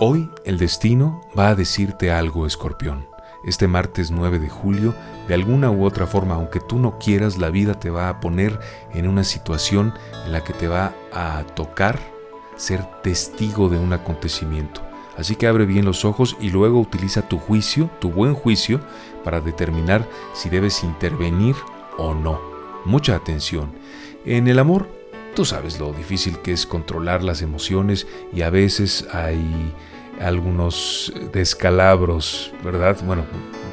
Hoy el destino va a decirte algo, escorpión. Este martes 9 de julio, de alguna u otra forma, aunque tú no quieras, la vida te va a poner en una situación en la que te va a tocar ser testigo de un acontecimiento. Así que abre bien los ojos y luego utiliza tu juicio, tu buen juicio, para determinar si debes intervenir o no. Mucha atención. En el amor, tú sabes lo difícil que es controlar las emociones y a veces hay algunos descalabros, ¿verdad? Bueno,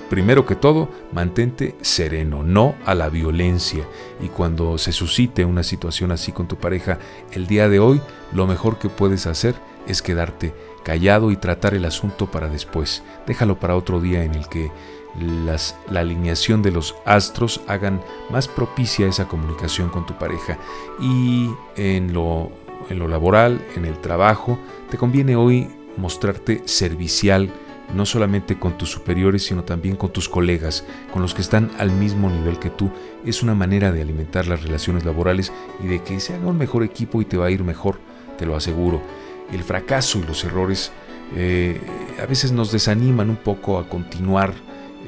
primero que todo, mantente sereno, no a la violencia. Y cuando se suscite una situación así con tu pareja, el día de hoy, lo mejor que puedes hacer es quedarte callado y tratar el asunto para después. Déjalo para otro día en el que las, la alineación de los astros hagan más propicia esa comunicación con tu pareja. Y en lo, en lo laboral, en el trabajo, te conviene hoy mostrarte servicial, no solamente con tus superiores, sino también con tus colegas, con los que están al mismo nivel que tú. Es una manera de alimentar las relaciones laborales y de que se haga un mejor equipo y te va a ir mejor, te lo aseguro. El fracaso y los errores eh, a veces nos desaniman un poco a continuar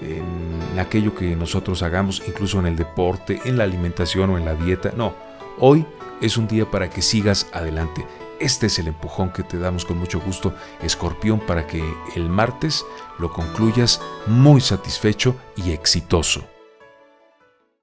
en aquello que nosotros hagamos, incluso en el deporte, en la alimentación o en la dieta. No, hoy es un día para que sigas adelante. Este es el empujón que te damos con mucho gusto, Escorpión, para que el martes lo concluyas muy satisfecho y exitoso.